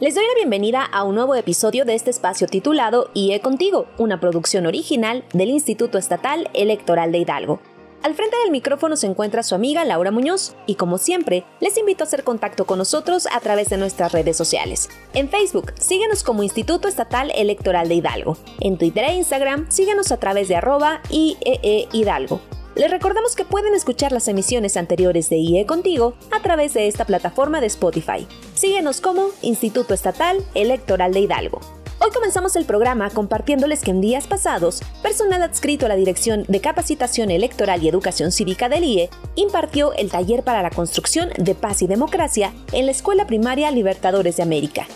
Les doy la bienvenida a un nuevo episodio de este espacio titulado IE Contigo, una producción original del Instituto Estatal Electoral de Hidalgo. Al frente del micrófono se encuentra su amiga Laura Muñoz y como siempre les invito a hacer contacto con nosotros a través de nuestras redes sociales. En Facebook, síguenos como Instituto Estatal Electoral de Hidalgo. En Twitter e Instagram, síguenos a través de arroba IEE Hidalgo. Les recordamos que pueden escuchar las emisiones anteriores de IE Contigo a través de esta plataforma de Spotify. Síguenos como Instituto Estatal Electoral de Hidalgo. Hoy comenzamos el programa compartiéndoles que en días pasados, personal adscrito a la Dirección de Capacitación Electoral y Educación Cívica del IE impartió el taller para la construcción de paz y democracia en la Escuela Primaria Libertadores de América,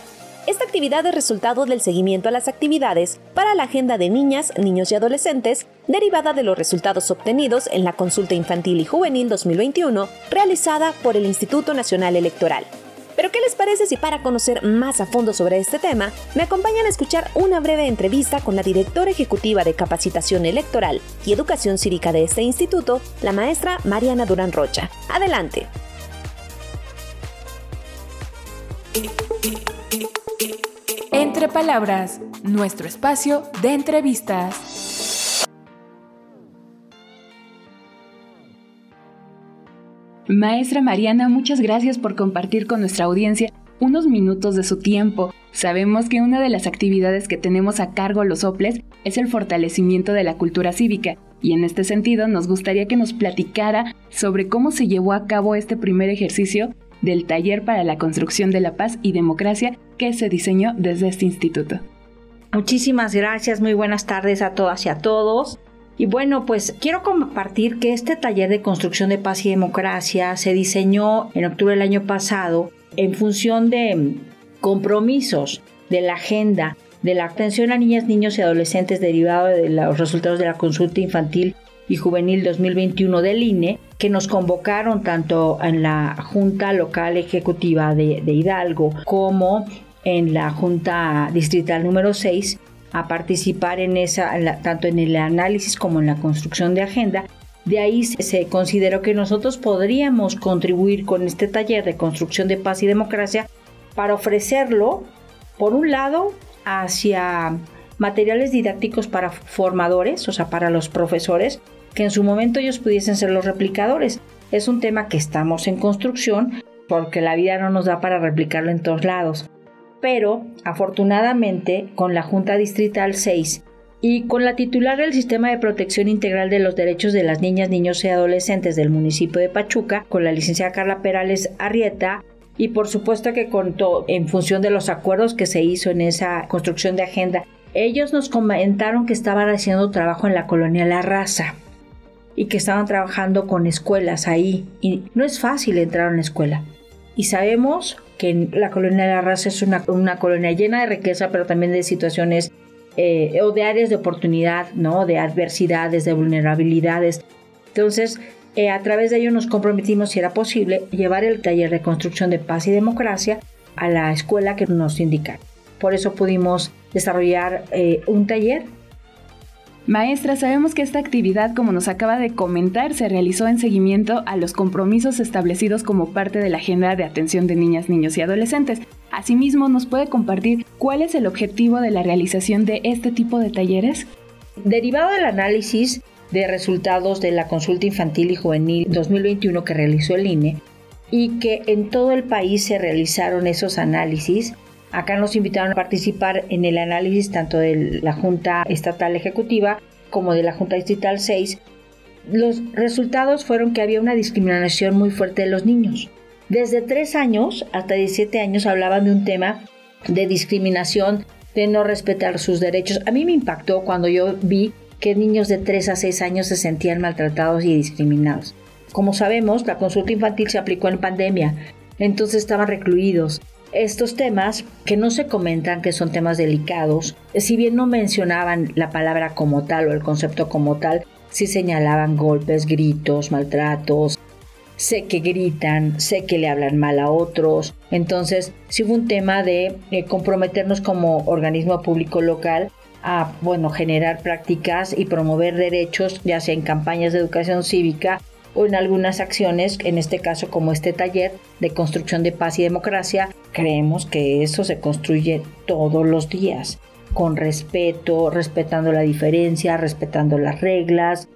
esta actividad es resultado del seguimiento a las actividades para la agenda de niñas, niños y adolescentes, derivada de los resultados obtenidos en la Consulta Infantil y Juvenil 2021 realizada por el Instituto Nacional Electoral. Pero ¿qué les parece si para conocer más a fondo sobre este tema, me acompañan a escuchar una breve entrevista con la directora ejecutiva de Capacitación Electoral y Educación Cívica de este instituto, la maestra Mariana Durán Rocha? Adelante. Entre Palabras, nuestro espacio de entrevistas. Maestra Mariana, muchas gracias por compartir con nuestra audiencia unos minutos de su tiempo. Sabemos que una de las actividades que tenemos a cargo los OPLES es el fortalecimiento de la cultura cívica y en este sentido nos gustaría que nos platicara sobre cómo se llevó a cabo este primer ejercicio del Taller para la Construcción de la Paz y Democracia que se diseñó desde este instituto. Muchísimas gracias, muy buenas tardes a todas y a todos. Y bueno, pues quiero compartir que este taller de construcción de paz y democracia se diseñó en octubre del año pasado en función de compromisos de la agenda de la atención a niñas, niños y adolescentes derivado de los resultados de la consulta infantil y Juvenil 2021 del INE, que nos convocaron tanto en la Junta Local Ejecutiva de, Hidalgo como en la Junta Distrital número 6 a participar en esa, tanto en el análisis como en la construcción de agenda. De ahí se consideró que nosotros podríamos contribuir con este taller de construcción de paz y democracia para ofrecerlo, por un lado, hacia materiales didácticos para formadores, o sea, para los profesores, que en su momento ellos pudiesen ser los replicadores. Es un tema que estamos en construcción porque la vida no nos da para replicarlo en todos lados. Pero, afortunadamente, con la Junta Distrital 6 y con la titular del Sistema de Protección Integral de los Derechos de las Niñas, Niños y Adolescentes del municipio de Pachuca, con la licenciada Carla Perales Arrieta, y por supuesto que contó en función de los acuerdos que se hizo en esa construcción de agenda, ellos nos comentaron que estaban haciendo trabajo en la colonia La Raza y que estaban trabajando con escuelas ahí. Y no es fácil entrar a una escuela. Y sabemos que la colonia de la raza es una, colonia llena de riqueza, pero también de situaciones eh, o de áreas de oportunidad, ¿no? De adversidades, de vulnerabilidades. Entonces, eh, a través de ello nos comprometimos, si era posible, llevar el taller de construcción de paz y democracia a la escuela que nos indicaron. Por eso pudimos desarrollar eh, un taller Maestra, sabemos que esta actividad, como nos acaba de comentar, se realizó en seguimiento a los compromisos establecidos como parte de la Agenda de Atención de Niñas, Niños y Adolescentes. Asimismo, ¿nos puede compartir cuál es el objetivo de la realización de este tipo de talleres? Derivado del análisis de resultados de la consulta infantil y juvenil 2021 que realizó el INE y que en todo el país se realizaron esos análisis, Acá nos invitaron a participar en el análisis tanto de la Junta Estatal Ejecutiva como de la Junta Distrital 6. Los resultados fueron que había una discriminación muy fuerte de los niños. Desde 3 años hasta 17 años hablaban de un tema de discriminación, de no respetar sus derechos. A mí me impactó cuando yo vi que niños de 3 a 6 años se sentían maltratados y discriminados. Como sabemos, la consulta infantil se aplicó en pandemia, entonces estaban recluidos. Estos temas, que no se comentan que son temas delicados, si bien no mencionaban la palabra como tal o el concepto como tal, sí señalaban golpes, gritos, maltratos, sé que gritan, sé que le hablan mal a otros. Entonces, sí fue un tema de eh, comprometernos como organismo público local a, bueno, generar prácticas y promover derechos, ya sea en campañas de educación cívica o en algunas acciones, en este caso como este taller de construcción de paz y democracia, creemos que eso se construye todos los días, con respeto, respetando la diferencia, respetando las reglas.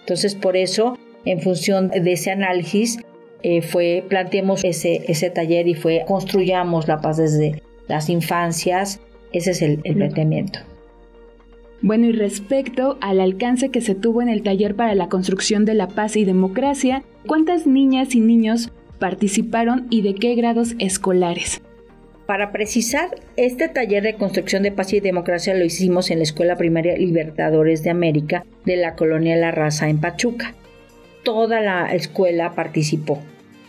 Entonces, por eso, en función de ese análisis, eh, fue planteemos ese, ese taller y fue construyamos la paz desde las infancias. Ese es el, el planteamiento. Bueno, y respecto al alcance que se tuvo en el taller para la construcción de la paz y democracia, ¿cuántas niñas y niños participaron y de qué grados escolares? Para precisar, este taller de construcción de paz y democracia lo hicimos en la Escuela Primaria Libertadores de América de la colonia La Raza en Pachuca. Toda la escuela participó.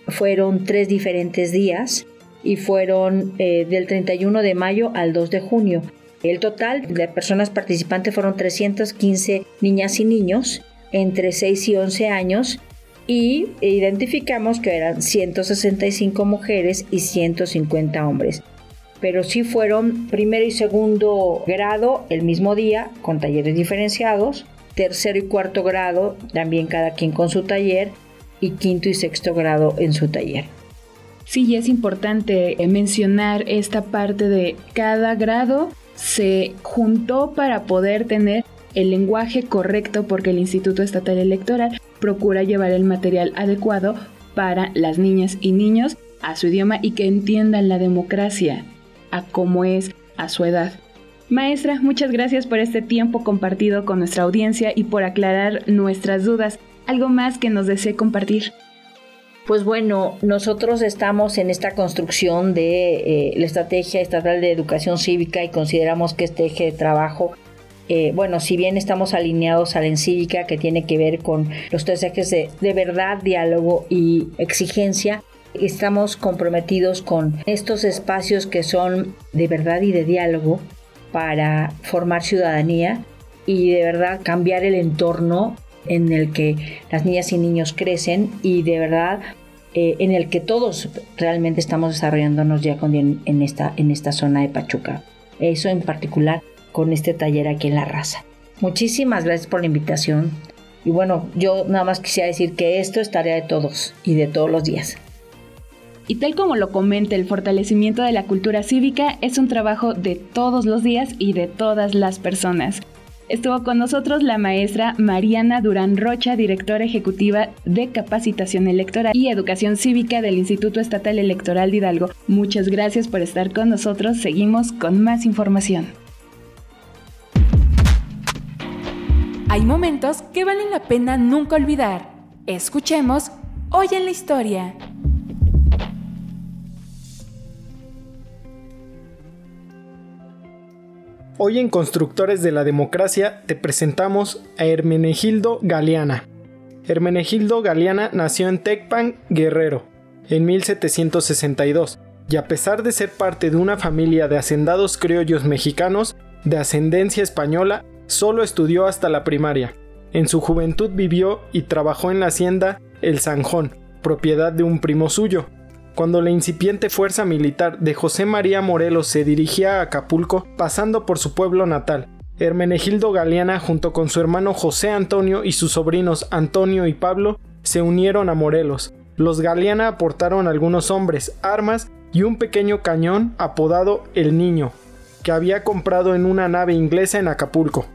Fueron tres diferentes días y fueron eh, del 31 de mayo al 2 de junio. El total de personas participantes fueron 315 niñas y niños entre 6 y 11 años y identificamos que eran 165 mujeres y 150 hombres. Pero sí fueron primero y segundo grado el mismo día con talleres diferenciados, tercero y cuarto grado también cada quien con su taller y quinto y sexto grado en su taller. Sí, es importante mencionar esta parte de cada grado se juntó para poder tener el lenguaje correcto porque el Instituto Estatal Electoral procura llevar el material adecuado para las niñas y niños a su idioma y que entiendan la democracia a cómo es a su edad. Maestra, muchas gracias por este tiempo compartido con nuestra audiencia y por aclarar nuestras dudas. ¿Algo más que nos desee compartir? Pues bueno, nosotros estamos en esta construcción de eh, la Estrategia Estatal de Educación Cívica y consideramos que este eje de trabajo eh, bueno, si bien estamos alineados a la encívica que tiene que ver con los tres ejes de, de verdad, diálogo y exigencia, estamos comprometidos con estos espacios que son de verdad y de diálogo para formar ciudadanía y de verdad cambiar el entorno en el que las niñas y niños crecen y de verdad eh, en el que todos realmente estamos desarrollándonos ya con, en, esta, en esta zona de Pachuca. Eso en particular con este taller aquí en La Raza. Muchísimas gracias por la invitación. Y bueno, yo nada más quisiera decir que esto es tarea de todos y de todos los días. Y tal como lo comenta, el fortalecimiento de la cultura cívica es un trabajo de todos los días y de todas las personas. Estuvo con nosotros la maestra Mariana Durán Rocha, directora ejecutiva de Capacitación Electoral y Educación Cívica del Instituto Estatal Electoral de Hidalgo. Muchas gracias por estar con nosotros. Seguimos con más información. Hay momentos que valen la pena nunca olvidar. Escuchemos Hoy en la Historia. Hoy en Constructores de la Democracia te presentamos a Hermenegildo Galeana. Hermenegildo Galeana nació en Tecpan, Guerrero, en 1762, y a pesar de ser parte de una familia de hacendados criollos mexicanos de ascendencia española, Solo estudió hasta la primaria. En su juventud vivió y trabajó en la hacienda El Zanjón, propiedad de un primo suyo. Cuando la incipiente fuerza militar de José María Morelos se dirigía a Acapulco, pasando por su pueblo natal, Hermenegildo Galeana junto con su hermano José Antonio y sus sobrinos Antonio y Pablo se unieron a Morelos. Los Galeana aportaron algunos hombres, armas y un pequeño cañón apodado El Niño, que había comprado en una nave inglesa en Acapulco.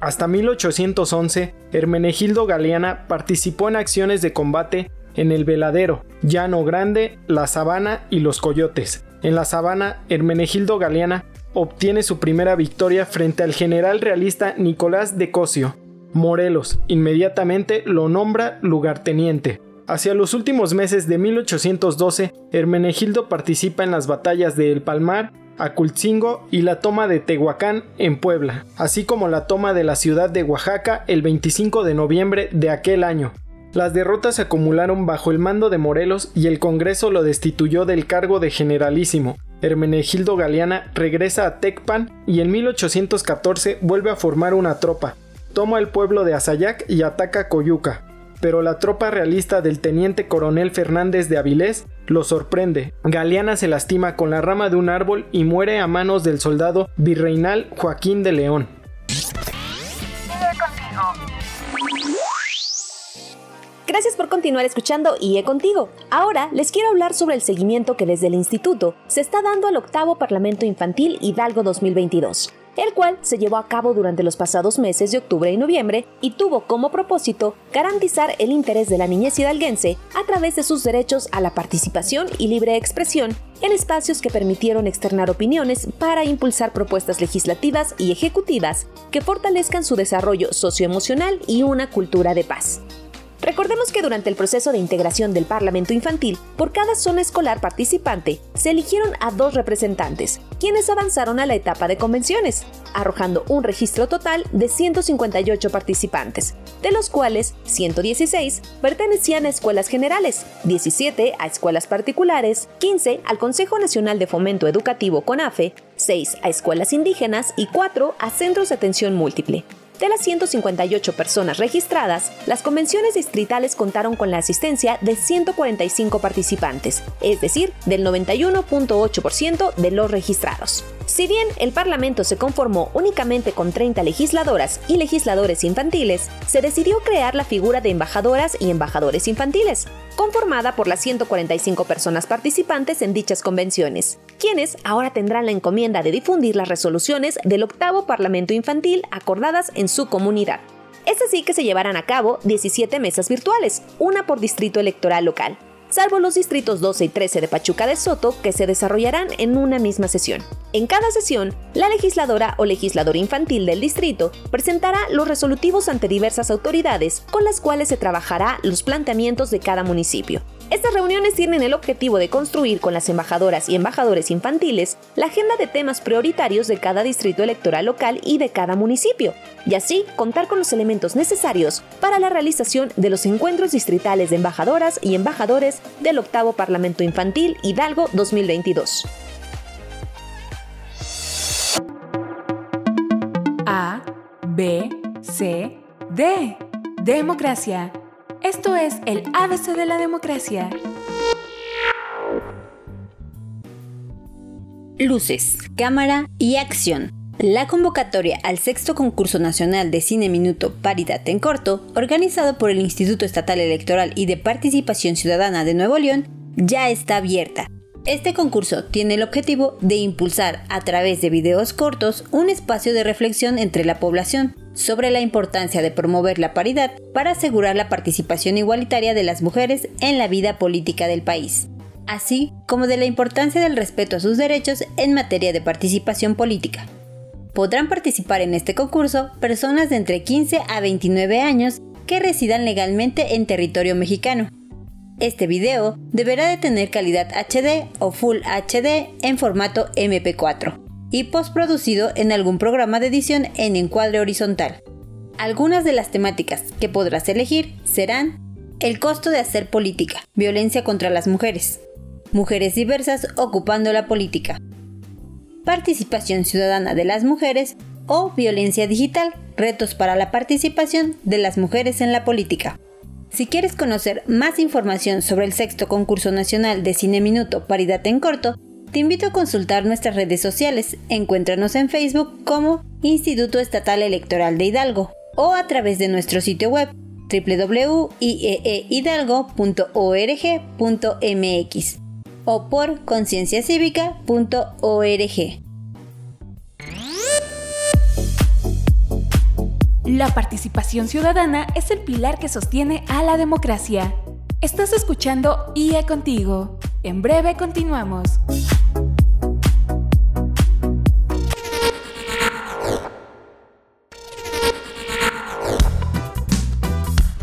Hasta 1811, Hermenegildo Galeana participó en acciones de combate en el Veladero, Llano Grande, La Sabana y Los Coyotes. En La Sabana, Hermenegildo Galeana obtiene su primera victoria frente al general realista Nicolás de Cosio. Morelos inmediatamente lo nombra lugarteniente. Hacia los últimos meses de 1812, Hermenegildo participa en las batallas de El Palmar Acultzingo y la toma de Tehuacán en Puebla, así como la toma de la ciudad de Oaxaca el 25 de noviembre de aquel año. Las derrotas se acumularon bajo el mando de Morelos y el Congreso lo destituyó del cargo de generalísimo. Hermenegildo Galeana regresa a Tecpan y en 1814 vuelve a formar una tropa. Toma el pueblo de Azayac y ataca Coyuca. Pero la tropa realista del teniente coronel Fernández de Avilés lo sorprende. Galeana se lastima con la rama de un árbol y muere a manos del soldado virreinal Joaquín de León. Gracias por continuar escuchando IE Contigo. Ahora les quiero hablar sobre el seguimiento que desde el instituto se está dando al octavo Parlamento Infantil Hidalgo 2022 el cual se llevó a cabo durante los pasados meses de octubre y noviembre y tuvo como propósito garantizar el interés de la niñez hidalguense a través de sus derechos a la participación y libre expresión en espacios que permitieron externar opiniones para impulsar propuestas legislativas y ejecutivas que fortalezcan su desarrollo socioemocional y una cultura de paz. Recordemos que durante el proceso de integración del Parlamento Infantil, por cada zona escolar participante, se eligieron a dos representantes, quienes avanzaron a la etapa de convenciones, arrojando un registro total de 158 participantes, de los cuales 116 pertenecían a escuelas generales, 17 a escuelas particulares, 15 al Consejo Nacional de Fomento Educativo CONAFE, 6 a escuelas indígenas y 4 a centros de atención múltiple. De las 158 personas registradas, las convenciones distritales contaron con la asistencia de 145 participantes, es decir, del 91.8% de los registrados. Si bien el Parlamento se conformó únicamente con 30 legisladoras y legisladores infantiles, se decidió crear la figura de embajadoras y embajadores infantiles, conformada por las 145 personas participantes en dichas convenciones, quienes ahora tendrán la encomienda de difundir las resoluciones del octavo Parlamento Infantil acordadas en su comunidad. Es así que se llevarán a cabo 17 mesas virtuales, una por distrito electoral local, salvo los distritos 12 y 13 de Pachuca de Soto, que se desarrollarán en una misma sesión. En cada sesión, la legisladora o legislador infantil del distrito presentará los resolutivos ante diversas autoridades con las cuales se trabajará los planteamientos de cada municipio. Estas reuniones tienen el objetivo de construir con las embajadoras y embajadores infantiles la agenda de temas prioritarios de cada distrito electoral local y de cada municipio, y así contar con los elementos necesarios para la realización de los encuentros distritales de embajadoras y embajadores del octavo Parlamento Infantil Hidalgo 2022. A, B, C, D. Democracia. Esto es el ABC de la democracia. Luces, cámara y acción. La convocatoria al sexto concurso nacional de cine minuto Paridad en Corto, organizado por el Instituto Estatal Electoral y de Participación Ciudadana de Nuevo León, ya está abierta. Este concurso tiene el objetivo de impulsar a través de videos cortos un espacio de reflexión entre la población sobre la importancia de promover la paridad para asegurar la participación igualitaria de las mujeres en la vida política del país, así como de la importancia del respeto a sus derechos en materia de participación política. Podrán participar en este concurso personas de entre 15 a 29 años que residan legalmente en territorio mexicano. Este video deberá de tener calidad HD o Full HD en formato MP4 y postproducido en algún programa de edición en encuadre horizontal. Algunas de las temáticas que podrás elegir serán el costo de hacer política, violencia contra las mujeres, mujeres diversas ocupando la política, participación ciudadana de las mujeres o violencia digital, retos para la participación de las mujeres en la política. Si quieres conocer más información sobre el sexto concurso nacional de Cine Minuto Paridad en Corto, te invito a consultar nuestras redes sociales. Encuéntranos en Facebook como Instituto Estatal Electoral de Hidalgo o a través de nuestro sitio web www.ieehidalgo.org.mx o por concienciacívica.org. La participación ciudadana es el pilar que sostiene a la democracia. Estás escuchando IE Contigo. En breve continuamos.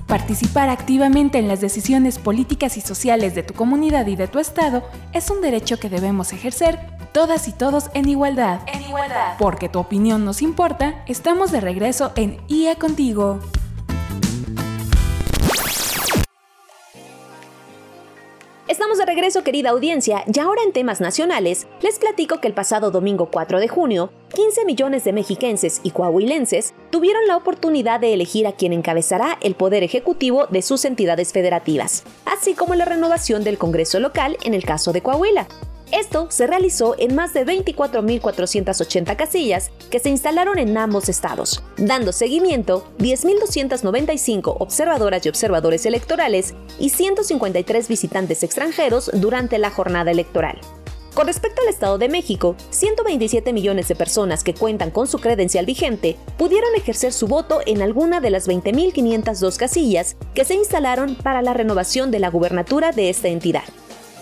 Participar activamente en las decisiones políticas y sociales de tu comunidad y de tu estado es un derecho que debemos ejercer todas y todos en igualdad. En igualdad. Porque tu opinión nos importa, estamos de regreso en IE Contigo. Regreso, querida audiencia, y ahora en temas nacionales, les platico que el pasado domingo 4 de junio, 15 millones de mexiquenses y coahuilenses tuvieron la oportunidad de elegir a quien encabezará el poder ejecutivo de sus entidades federativas, así como la renovación del Congreso local en el caso de Coahuila. Esto se realizó en más de 24.480 casillas que se instalaron en ambos estados, dando seguimiento 10.295 observadoras y observadores electorales y 153 visitantes extranjeros durante la jornada electoral. Con respecto al Estado de México, 127 millones de personas que cuentan con su credencial vigente pudieron ejercer su voto en alguna de las 20.502 casillas que se instalaron para la renovación de la gubernatura de esta entidad.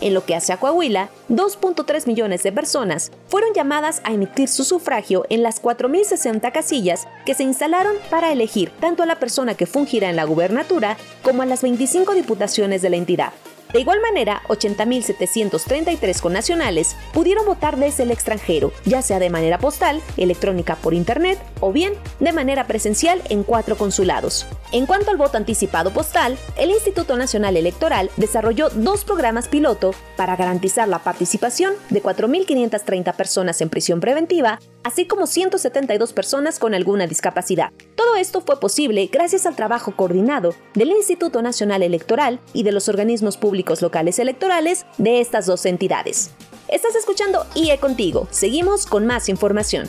En lo que hace a Coahuila, 2.3 millones de personas fueron llamadas a emitir su sufragio en las 4.060 casillas que se instalaron para elegir tanto a la persona que fungirá en la gubernatura como a las 25 diputaciones de la entidad. De igual manera, 80.733 connacionales pudieron votar desde el extranjero, ya sea de manera postal, electrónica por internet o bien de manera presencial en cuatro consulados. En cuanto al voto anticipado postal, el Instituto Nacional Electoral desarrolló dos programas piloto para garantizar la participación de 4.530 personas en prisión preventiva, así como 172 personas con alguna discapacidad. Todo esto fue posible gracias al trabajo coordinado del Instituto Nacional Electoral y de los organismos públicos locales electorales de estas dos entidades. Estás escuchando IE Contigo. Seguimos con más información.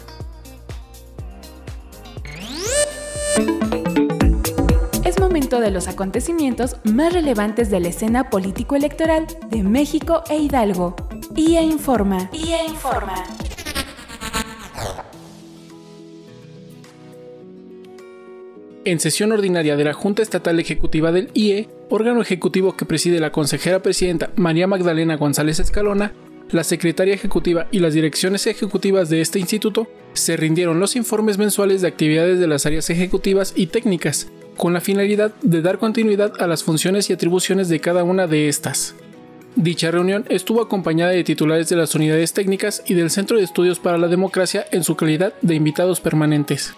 Es momento de los acontecimientos más relevantes de la escena político-electoral de México e Hidalgo. IE Informa. IE Informa. En sesión ordinaria de la Junta Estatal Ejecutiva del IE, órgano ejecutivo que preside la consejera presidenta María Magdalena González Escalona, la secretaria ejecutiva y las direcciones ejecutivas de este instituto, se rindieron los informes mensuales de actividades de las áreas ejecutivas y técnicas, con la finalidad de dar continuidad a las funciones y atribuciones de cada una de estas. Dicha reunión estuvo acompañada de titulares de las unidades técnicas y del Centro de Estudios para la Democracia en su calidad de invitados permanentes.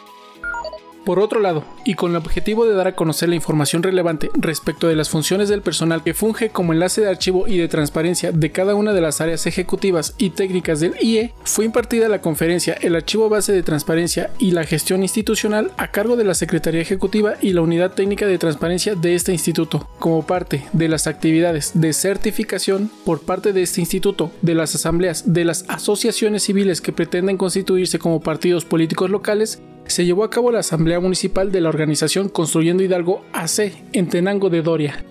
Por otro lado, y con el objetivo de dar a conocer la información relevante respecto de las funciones del personal que funge como enlace de archivo y de transparencia de cada una de las áreas ejecutivas y técnicas del IE, fue impartida la conferencia El Archivo Base de Transparencia y la Gestión Institucional a cargo de la Secretaría Ejecutiva y la Unidad Técnica de Transparencia de este instituto, como parte de las actividades de certificación por parte de este instituto, de las asambleas, de las asociaciones civiles que pretenden constituirse como partidos políticos locales se llevó a cabo la Asamblea Municipal de la organización Construyendo Hidalgo AC en Tenango de Doria.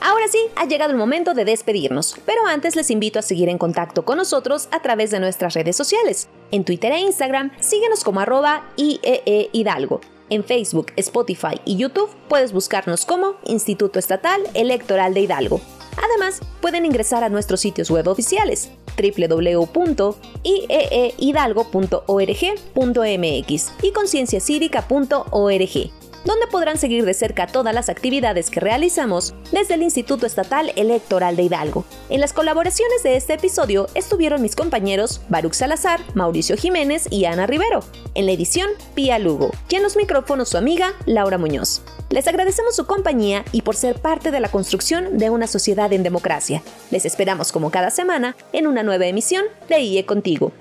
Ahora sí, ha llegado el momento de despedirnos, pero antes les invito a seguir en contacto con nosotros a través de nuestras redes sociales. En Twitter e Instagram, síguenos como arroba IEE Hidalgo. En Facebook, Spotify y YouTube puedes buscarnos como Instituto Estatal Electoral de Hidalgo. Además, pueden ingresar a nuestros sitios web oficiales www.ieehidalgo.org.mx y concienciacívica.org donde podrán seguir de cerca todas las actividades que realizamos desde el Instituto Estatal Electoral de Hidalgo. En las colaboraciones de este episodio estuvieron mis compañeros Baruch Salazar, Mauricio Jiménez y Ana Rivero. En la edición, Pía Lugo. Y en los micrófonos su amiga Laura Muñoz. Les agradecemos su compañía y por ser parte de la construcción de una sociedad en democracia. Les esperamos como cada semana en una nueva emisión de IE Contigo.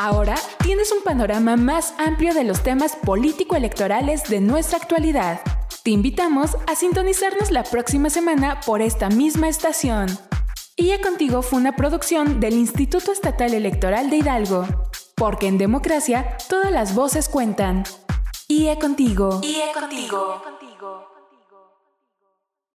Ahora tienes un panorama más amplio de los temas político-electorales de nuestra actualidad. Te invitamos a sintonizarnos la próxima semana por esta misma estación. IE Contigo fue una producción del Instituto Estatal Electoral de Hidalgo, porque en democracia todas las voces cuentan. IE Contigo. IE Contigo.